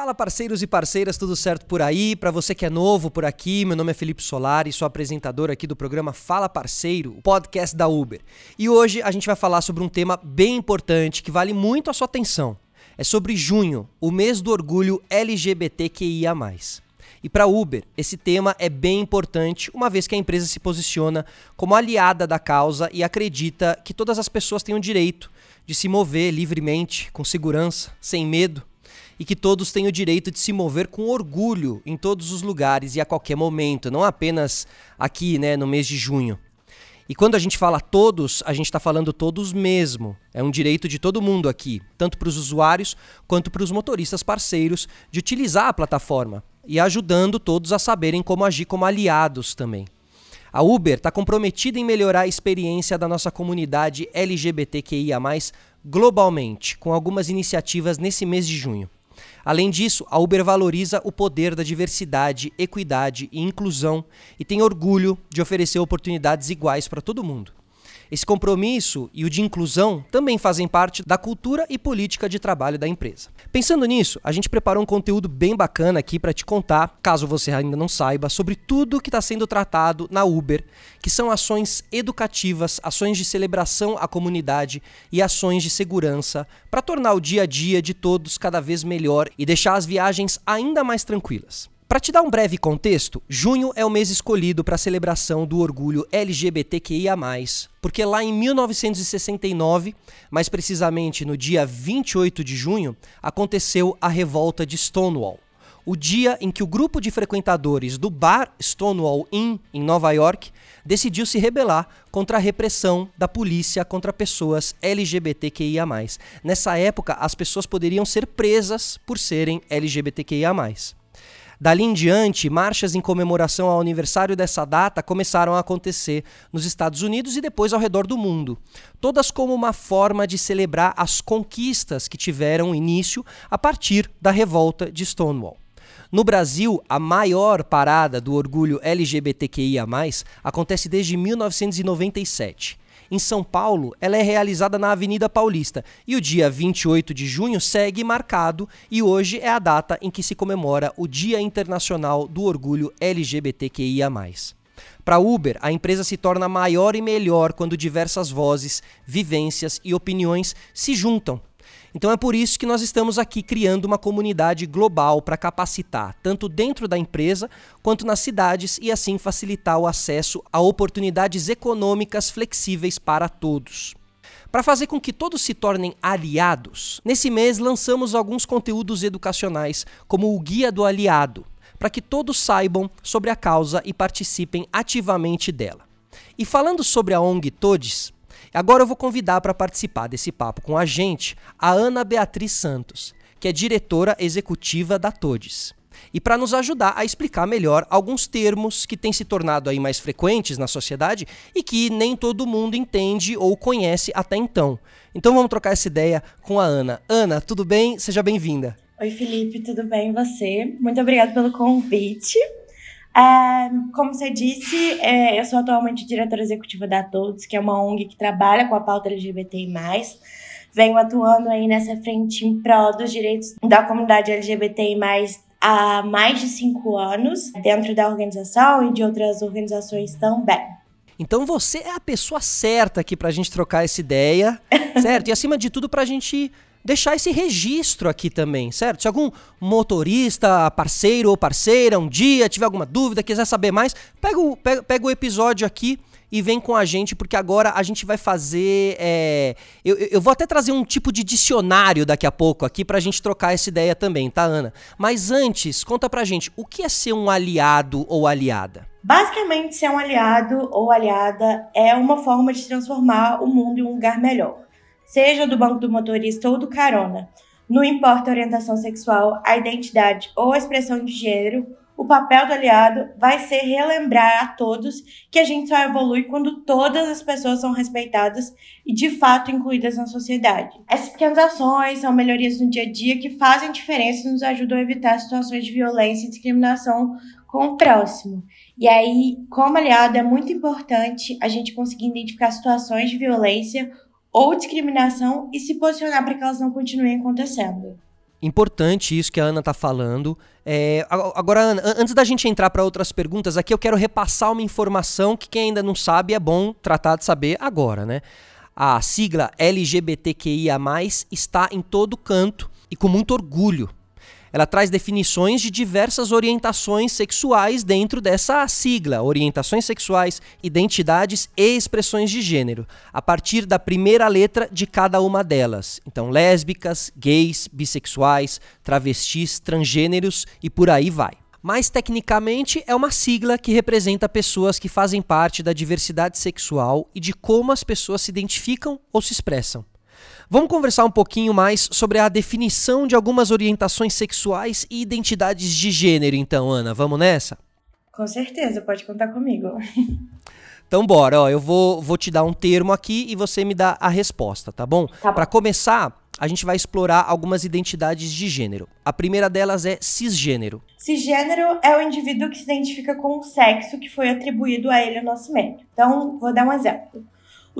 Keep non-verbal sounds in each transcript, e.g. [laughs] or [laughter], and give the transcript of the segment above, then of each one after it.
Fala parceiros e parceiras, tudo certo por aí? Para você que é novo por aqui, meu nome é Felipe Solari, sou apresentador aqui do programa Fala Parceiro, o podcast da Uber. E hoje a gente vai falar sobre um tema bem importante que vale muito a sua atenção. É sobre junho, o mês do orgulho LGBTQIA+. E para Uber, esse tema é bem importante, uma vez que a empresa se posiciona como aliada da causa e acredita que todas as pessoas têm o direito de se mover livremente, com segurança, sem medo e que todos têm o direito de se mover com orgulho em todos os lugares e a qualquer momento, não apenas aqui, né, no mês de junho. E quando a gente fala todos, a gente está falando todos mesmo. É um direito de todo mundo aqui, tanto para os usuários quanto para os motoristas parceiros, de utilizar a plataforma e ajudando todos a saberem como agir como aliados também. A Uber está comprometida em melhorar a experiência da nossa comunidade LGBTQIA, globalmente, com algumas iniciativas nesse mês de junho. Além disso, a Uber valoriza o poder da diversidade, equidade e inclusão e tem orgulho de oferecer oportunidades iguais para todo mundo. Esse compromisso e o de inclusão também fazem parte da cultura e política de trabalho da empresa. Pensando nisso, a gente preparou um conteúdo bem bacana aqui para te contar, caso você ainda não saiba, sobre tudo que está sendo tratado na Uber, que são ações educativas, ações de celebração à comunidade e ações de segurança para tornar o dia a dia de todos cada vez melhor e deixar as viagens ainda mais tranquilas. Para te dar um breve contexto, junho é o mês escolhido para a celebração do orgulho LGBTQIA, porque lá em 1969, mais precisamente no dia 28 de junho, aconteceu a revolta de Stonewall. O dia em que o grupo de frequentadores do bar Stonewall Inn, em Nova York, decidiu se rebelar contra a repressão da polícia contra pessoas LGBTQIA. Nessa época, as pessoas poderiam ser presas por serem LGBTQIA. Dali em diante, marchas em comemoração ao aniversário dessa data começaram a acontecer nos Estados Unidos e depois ao redor do mundo, todas como uma forma de celebrar as conquistas que tiveram início a partir da revolta de Stonewall. No Brasil, a maior parada do orgulho LGBTQIA, acontece desde 1997. Em São Paulo, ela é realizada na Avenida Paulista e o dia 28 de junho segue marcado e hoje é a data em que se comemora o Dia Internacional do Orgulho LGBTQIA. Para Uber, a empresa se torna maior e melhor quando diversas vozes, vivências e opiniões se juntam então é por isso que nós estamos aqui criando uma comunidade global para capacitar, tanto dentro da empresa quanto nas cidades, e assim facilitar o acesso a oportunidades econômicas flexíveis para todos. Para fazer com que todos se tornem aliados, nesse mês lançamos alguns conteúdos educacionais, como o Guia do Aliado, para que todos saibam sobre a causa e participem ativamente dela. E falando sobre a ONG Todes, Agora eu vou convidar para participar desse papo com a gente a Ana Beatriz Santos, que é diretora executiva da Todes. E para nos ajudar a explicar melhor alguns termos que têm se tornado aí mais frequentes na sociedade e que nem todo mundo entende ou conhece até então. Então vamos trocar essa ideia com a Ana. Ana, tudo bem? Seja bem-vinda. Oi, Felipe, tudo bem? E você? Muito obrigada pelo convite. Como você disse, é, eu sou atualmente diretora executiva da Todos, que é uma ONG que trabalha com a pauta LGBTI+. Venho atuando aí nessa frente em prol dos direitos da comunidade LGBTI+, há mais de cinco anos, dentro da organização e de outras organizações também. Então você é a pessoa certa aqui para a gente trocar essa ideia, certo? E acima de tudo para a gente deixar esse registro aqui também, certo? Se algum motorista, parceiro ou parceira, um dia tiver alguma dúvida, quiser saber mais, pega o, pega, pega o episódio aqui e vem com a gente, porque agora a gente vai fazer. É, eu, eu vou até trazer um tipo de dicionário daqui a pouco aqui pra gente trocar essa ideia também, tá, Ana? Mas antes, conta pra gente, o que é ser um aliado ou aliada? Basicamente, ser um aliado ou aliada é uma forma de transformar o mundo em um lugar melhor seja do banco do motorista ou do carona. Não importa a orientação sexual, a identidade ou a expressão de gênero, o papel do aliado vai ser relembrar a todos que a gente só evolui quando todas as pessoas são respeitadas e de fato incluídas na sociedade. Essas pequenas ações são melhorias no dia a dia que fazem diferença e nos ajudam a evitar situações de violência e discriminação com o próximo. E aí, como aliado, é muito importante a gente conseguir identificar situações de violência ou discriminação e se posicionar para que elas não continuem acontecendo. Importante isso que a Ana está falando. É, agora, Ana, antes da gente entrar para outras perguntas, aqui eu quero repassar uma informação que quem ainda não sabe é bom tratar de saber agora, né? A sigla LGBTQIA+, está em todo canto e com muito orgulho ela traz definições de diversas orientações sexuais dentro dessa sigla, orientações sexuais, identidades e expressões de gênero, a partir da primeira letra de cada uma delas. Então, lésbicas, gays, bissexuais, travestis, transgêneros e por aí vai. Mas tecnicamente é uma sigla que representa pessoas que fazem parte da diversidade sexual e de como as pessoas se identificam ou se expressam. Vamos conversar um pouquinho mais sobre a definição de algumas orientações sexuais e identidades de gênero, então, Ana. Vamos nessa? Com certeza, pode contar comigo. [laughs] Então bora, ó, eu vou, vou te dar um termo aqui e você me dá a resposta, tá bom? Tá Para começar, a gente vai explorar algumas identidades de gênero. A primeira delas é cisgênero. Cisgênero é o indivíduo que se identifica com o sexo que foi atribuído a ele no nascimento. Então, vou dar um exemplo.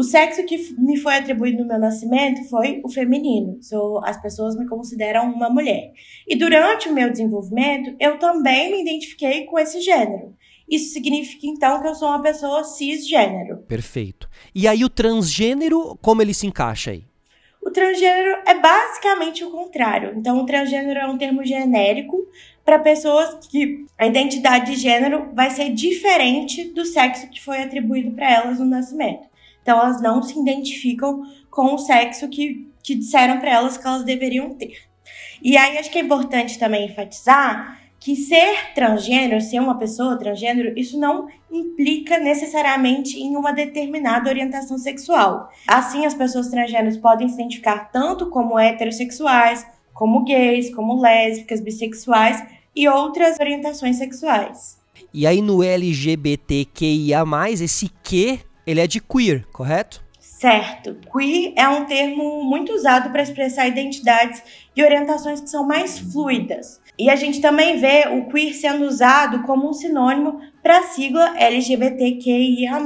O sexo que me foi atribuído no meu nascimento foi o feminino. Sou, as pessoas me consideram uma mulher. E durante o meu desenvolvimento, eu também me identifiquei com esse gênero. Isso significa então que eu sou uma pessoa cisgênero. Perfeito. E aí o transgênero, como ele se encaixa aí? O transgênero é basicamente o contrário. Então, o transgênero é um termo genérico para pessoas que a identidade de gênero vai ser diferente do sexo que foi atribuído para elas no nascimento. Então elas não se identificam com o sexo que, que disseram para elas que elas deveriam ter. E aí acho que é importante também enfatizar que ser transgênero, ser uma pessoa transgênero, isso não implica necessariamente em uma determinada orientação sexual. Assim, as pessoas transgêneros podem se identificar tanto como heterossexuais, como gays, como lésbicas, bissexuais e outras orientações sexuais. E aí no LGBTQIA+, esse Q ele é de queer, correto? Certo. Queer é um termo muito usado para expressar identidades e orientações que são mais fluidas. E a gente também vê o queer sendo usado como um sinônimo para a sigla LGBTQIA+,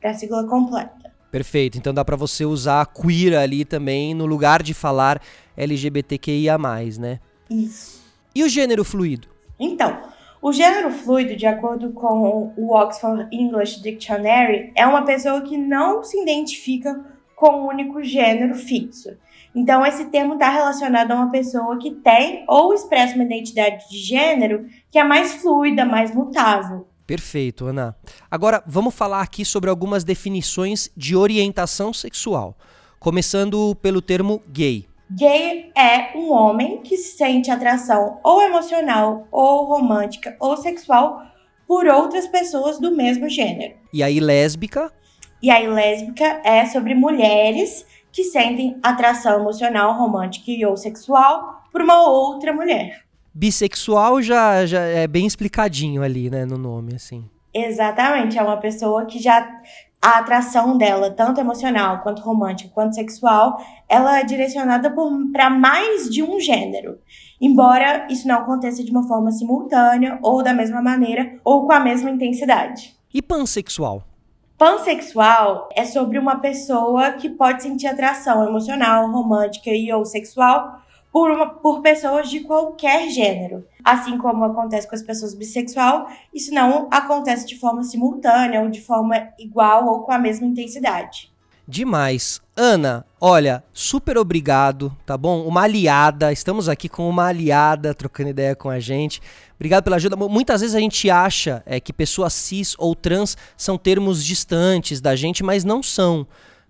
para a sigla completa. Perfeito. Então dá para você usar queer ali também no lugar de falar LGBTQIA+, né? Isso. E o gênero fluido? Então, o gênero fluido, de acordo com o Oxford English Dictionary, é uma pessoa que não se identifica com um único gênero fixo. Então, esse termo está relacionado a uma pessoa que tem ou expressa uma identidade de gênero que é mais fluida, mais mutável. Perfeito, Ana. Agora, vamos falar aqui sobre algumas definições de orientação sexual, começando pelo termo gay. Gay é um homem que sente atração ou emocional, ou romântica, ou sexual por outras pessoas do mesmo gênero. E aí, lésbica? E aí, lésbica é sobre mulheres que sentem atração emocional, romântica e ou sexual por uma outra mulher. Bissexual já, já é bem explicadinho ali, né, no nome, assim. Exatamente, é uma pessoa que já a atração dela, tanto emocional quanto romântica quanto sexual, ela é direcionada para mais de um gênero. Embora isso não aconteça de uma forma simultânea, ou da mesma maneira, ou com a mesma intensidade. E pansexual? Pansexual é sobre uma pessoa que pode sentir atração emocional, romântica e ou sexual por, uma, por pessoas de qualquer gênero. Assim como acontece com as pessoas bissexual, isso não acontece de forma simultânea ou de forma igual ou com a mesma intensidade. Demais. Ana, olha, super obrigado, tá bom? Uma aliada, estamos aqui com uma aliada trocando ideia com a gente. Obrigado pela ajuda. Muitas vezes a gente acha é, que pessoas cis ou trans são termos distantes da gente, mas não são.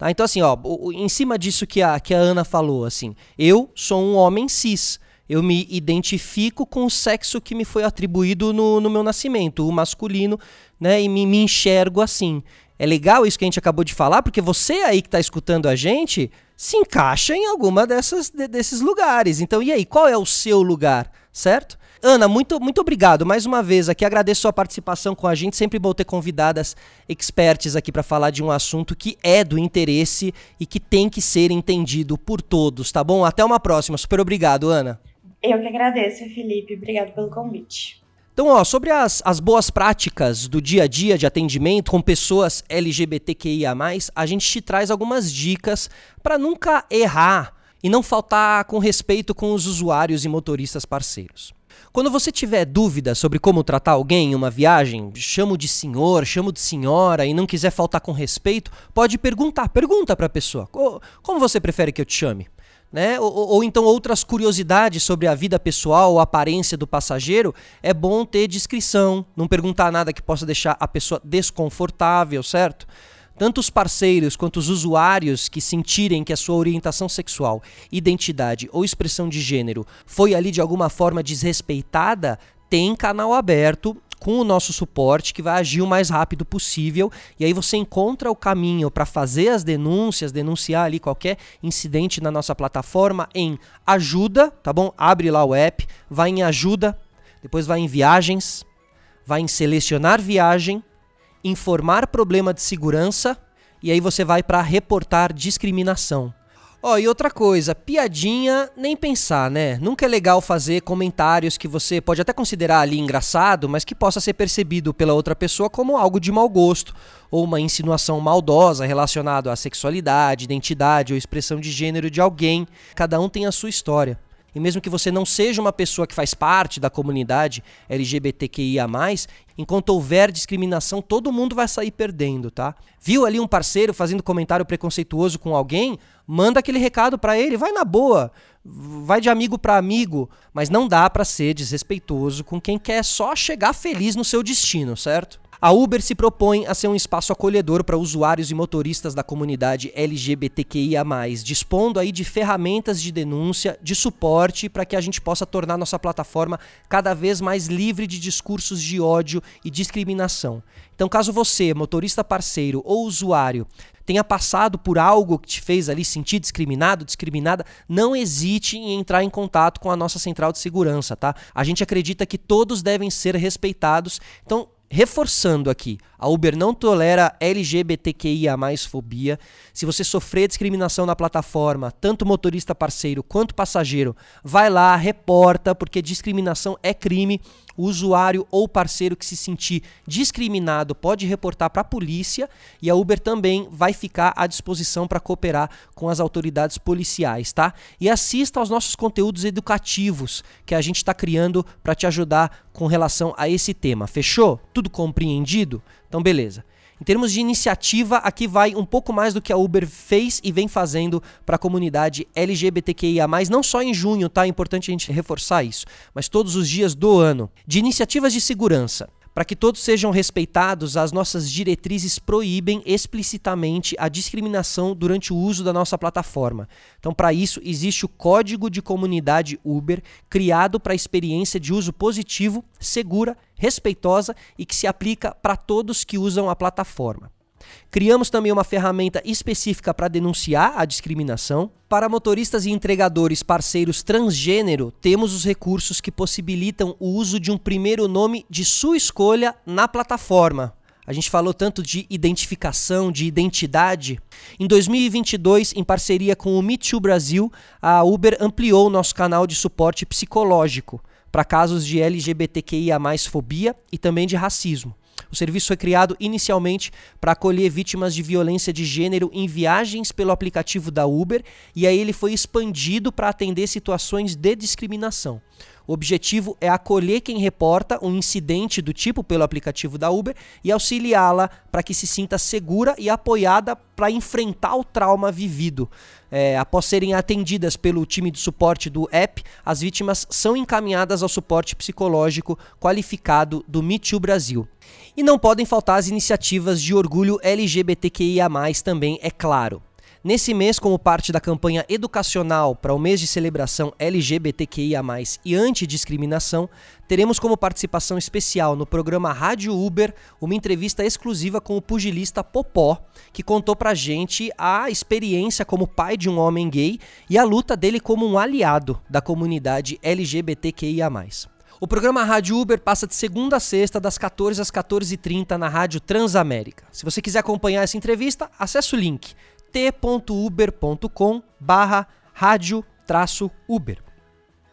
Tá? Então, assim, ó, em cima disso que a, que a Ana falou, assim, eu sou um homem cis. Eu me identifico com o sexo que me foi atribuído no, no meu nascimento, o masculino, né? E me, me enxergo assim. É legal isso que a gente acabou de falar, porque você aí que está escutando a gente se encaixa em alguma dessas, de, desses lugares. Então, e aí, qual é o seu lugar, certo? Ana, muito, muito obrigado mais uma vez aqui. Agradeço sua participação com a gente. Sempre bom ter convidadas experts aqui para falar de um assunto que é do interesse e que tem que ser entendido por todos, tá bom? Até uma próxima. Super obrigado, Ana. Eu que agradeço, Felipe. Obrigado pelo convite. Então, ó, sobre as, as boas práticas do dia a dia de atendimento com pessoas LGBTQIA, a gente te traz algumas dicas para nunca errar e não faltar com respeito com os usuários e motoristas parceiros. Quando você tiver dúvida sobre como tratar alguém em uma viagem, chamo de senhor, chamo de senhora e não quiser faltar com respeito, pode perguntar, pergunta para a pessoa: como você prefere que eu te chame? Né? Ou, ou, então outras curiosidades sobre a vida pessoal ou aparência do passageiro, é bom ter discrição, não perguntar nada que possa deixar a pessoa desconfortável, certo? Tanto os parceiros quanto os usuários que sentirem que a sua orientação sexual, identidade ou expressão de gênero foi ali de alguma forma desrespeitada, tem canal aberto com o nosso suporte que vai agir o mais rápido possível e aí você encontra o caminho para fazer as denúncias, denunciar ali qualquer incidente na nossa plataforma em ajuda, tá bom? Abre lá o app, vai em ajuda, depois vai em viagens, vai em selecionar viagem informar problema de segurança e aí você vai para reportar discriminação. Ó, oh, e outra coisa, piadinha, nem pensar, né? Nunca é legal fazer comentários que você pode até considerar ali engraçado, mas que possa ser percebido pela outra pessoa como algo de mau gosto, ou uma insinuação maldosa relacionada à sexualidade, identidade ou expressão de gênero de alguém. Cada um tem a sua história. E mesmo que você não seja uma pessoa que faz parte da comunidade LGBTQIA, enquanto houver discriminação, todo mundo vai sair perdendo, tá? Viu ali um parceiro fazendo comentário preconceituoso com alguém? Manda aquele recado para ele, vai na boa, vai de amigo para amigo, mas não dá para ser desrespeitoso com quem quer só chegar feliz no seu destino, certo? A Uber se propõe a ser um espaço acolhedor para usuários e motoristas da comunidade LGBTQIA+, dispondo aí de ferramentas de denúncia, de suporte para que a gente possa tornar nossa plataforma cada vez mais livre de discursos de ódio e discriminação. Então, caso você, motorista parceiro ou usuário, tenha passado por algo que te fez ali sentir discriminado, discriminada, não hesite em entrar em contato com a nossa central de segurança, tá? A gente acredita que todos devem ser respeitados. Então, reforçando aqui, a Uber não tolera LGBTQIA fobia. Se você sofrer discriminação na plataforma, tanto motorista parceiro quanto passageiro, vai lá, reporta, porque discriminação é crime. O usuário ou parceiro que se sentir discriminado pode reportar para a polícia e a Uber também vai ficar à disposição para cooperar com as autoridades policiais, tá? E assista aos nossos conteúdos educativos que a gente está criando para te ajudar com relação a esse tema. Fechou? Tudo compreendido? Então, beleza. Em termos de iniciativa, aqui vai um pouco mais do que a Uber fez e vem fazendo para a comunidade LGBTQIA, não só em junho, tá? É importante a gente reforçar isso, mas todos os dias do ano. De iniciativas de segurança. Para que todos sejam respeitados, as nossas diretrizes proíbem explicitamente a discriminação durante o uso da nossa plataforma. Então, para isso, existe o Código de Comunidade Uber, criado para a experiência de uso positivo, segura, respeitosa e que se aplica para todos que usam a plataforma. Criamos também uma ferramenta específica para denunciar a discriminação. Para motoristas e entregadores parceiros transgênero, temos os recursos que possibilitam o uso de um primeiro nome de sua escolha na plataforma. A gente falou tanto de identificação, de identidade. Em 2022, em parceria com o Me Too Brasil, a Uber ampliou nosso canal de suporte psicológico para casos de LGBTQIA+ fobia e também de racismo. O serviço foi criado inicialmente para acolher vítimas de violência de gênero em viagens pelo aplicativo da Uber e aí ele foi expandido para atender situações de discriminação. O objetivo é acolher quem reporta um incidente do tipo pelo aplicativo da Uber e auxiliá-la para que se sinta segura e apoiada para enfrentar o trauma vivido. É, após serem atendidas pelo time de suporte do app, as vítimas são encaminhadas ao suporte psicológico qualificado do Me Too Brasil. E não podem faltar as iniciativas de orgulho LGBTQIA, também, é claro. Nesse mês, como parte da campanha educacional para o mês de celebração LGBTQIA, e antidiscriminação, teremos como participação especial no programa Rádio Uber uma entrevista exclusiva com o pugilista Popó, que contou pra gente a experiência como pai de um homem gay e a luta dele como um aliado da comunidade LGBTQIA. O programa Rádio Uber passa de segunda a sexta, das 14 às 14h30 na Rádio Transamérica. Se você quiser acompanhar essa entrevista, acesse o link t.uber.com barra rádio Uber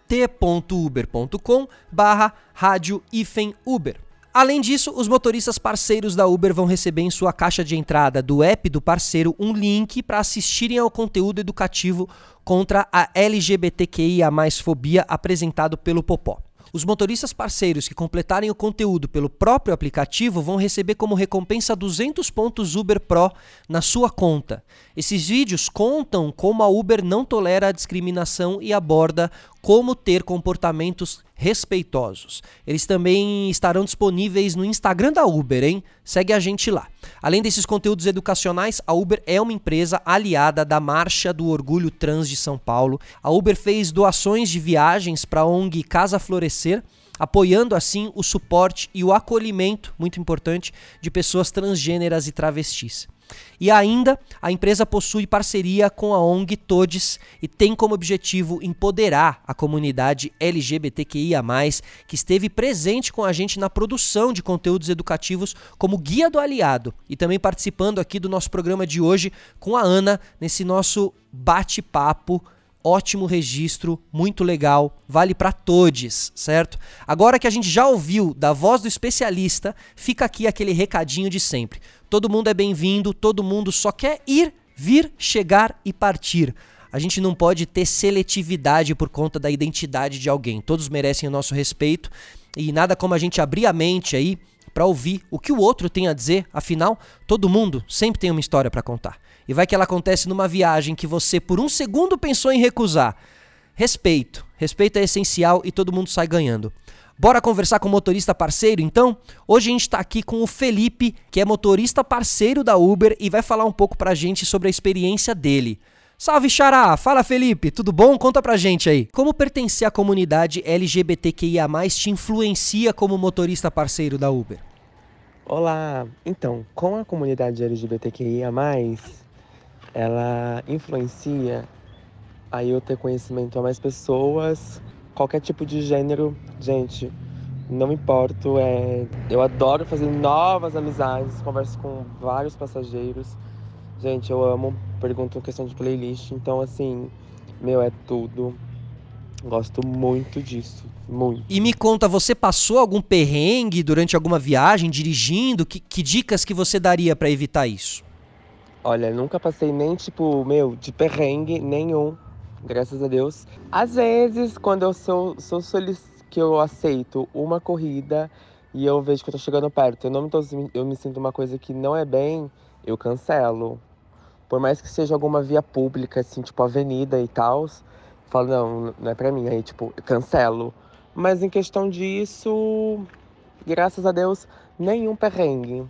t.uber.com barra rádio Uber. Além disso, os motoristas parceiros da Uber vão receber em sua caixa de entrada do app do parceiro um link para assistirem ao conteúdo educativo contra a LGBTQIA+ fobia apresentado pelo Popó. Os motoristas parceiros que completarem o conteúdo pelo próprio aplicativo vão receber como recompensa 200 pontos Uber Pro na sua conta. Esses vídeos contam como a Uber não tolera a discriminação e aborda como ter comportamentos respeitosos. Eles também estarão disponíveis no Instagram da Uber, hein? Segue a gente lá. Além desses conteúdos educacionais, a Uber é uma empresa aliada da Marcha do Orgulho Trans de São Paulo. A Uber fez doações de viagens para a ONG Casa Florescer apoiando assim o suporte e o acolhimento, muito importante, de pessoas transgêneras e travestis. E ainda, a empresa possui parceria com a ONG Todes e tem como objetivo empoderar a comunidade LGBTQIA, que esteve presente com a gente na produção de conteúdos educativos como guia do aliado e também participando aqui do nosso programa de hoje com a Ana nesse nosso bate-papo ótimo registro, muito legal, vale para todos, certo? Agora que a gente já ouviu da voz do especialista, fica aqui aquele recadinho de sempre. Todo mundo é bem-vindo, todo mundo só quer ir, vir, chegar e partir. A gente não pode ter seletividade por conta da identidade de alguém. Todos merecem o nosso respeito e nada como a gente abrir a mente aí para ouvir o que o outro tem a dizer. Afinal, todo mundo sempre tem uma história para contar. E vai que ela acontece numa viagem que você por um segundo pensou em recusar. Respeito. Respeito é essencial e todo mundo sai ganhando. Bora conversar com o motorista parceiro, então? Hoje a gente está aqui com o Felipe, que é motorista parceiro da Uber e vai falar um pouco pra gente sobre a experiência dele. Salve Xará! Fala Felipe, tudo bom? Conta pra gente aí. Como pertencer à comunidade LGBTQIA+, te influencia como motorista parceiro da Uber? Olá! Então, com a comunidade LGBTQIA+, ela influencia aí eu ter conhecimento a mais pessoas qualquer tipo de gênero, gente, não me importo. É, eu adoro fazer novas amizades, converso com vários passageiros. Gente, eu amo, pergunto questão de playlist, então assim, meu, é tudo. Gosto muito disso, muito. E me conta, você passou algum perrengue durante alguma viagem, dirigindo? Que, que dicas que você daria para evitar isso? Olha, nunca passei nem tipo, meu, de perrengue nenhum graças a Deus. Às vezes, quando eu sou, sou solic... que eu aceito uma corrida e eu vejo que eu tô chegando perto, eu não me, tô, eu me sinto uma coisa que não é bem, eu cancelo. Por mais que seja alguma via pública, assim, tipo avenida e tal, falo, não, não é pra mim, aí, tipo, cancelo. Mas em questão disso, graças a Deus, nenhum perrengue.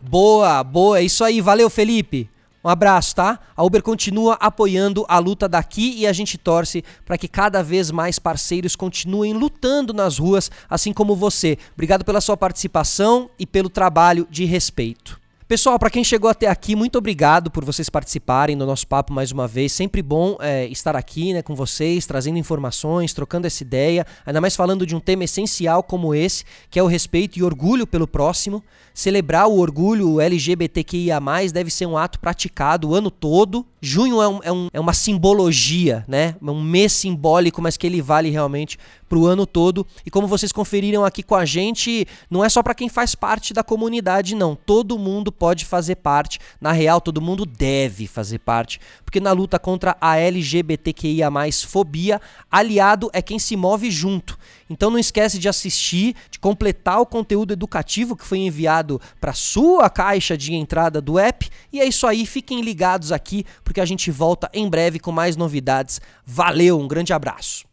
Boa, boa, é isso aí, valeu Felipe. Um abraço, tá? A Uber continua apoiando a luta daqui e a gente torce para que cada vez mais parceiros continuem lutando nas ruas, assim como você. Obrigado pela sua participação e pelo trabalho de respeito. Pessoal, para quem chegou até aqui, muito obrigado por vocês participarem do nosso papo mais uma vez. Sempre bom é, estar aqui né, com vocês, trazendo informações, trocando essa ideia, ainda mais falando de um tema essencial como esse, que é o respeito e orgulho pelo próximo. Celebrar o orgulho LGBTQIA, deve ser um ato praticado o ano todo. Junho é, um, é, um, é uma simbologia, né? É um mês simbólico, mas que ele vale realmente para o ano todo. E como vocês conferiram aqui com a gente, não é só para quem faz parte da comunidade, não. Todo mundo pode fazer parte. Na real, todo mundo deve fazer parte. Porque na luta contra a LGBTQIA, fobia, aliado é quem se move junto. Então não esquece de assistir, de completar o conteúdo educativo que foi enviado para sua caixa de entrada do app. E é isso aí, fiquem ligados aqui porque a gente volta em breve com mais novidades. Valeu, um grande abraço.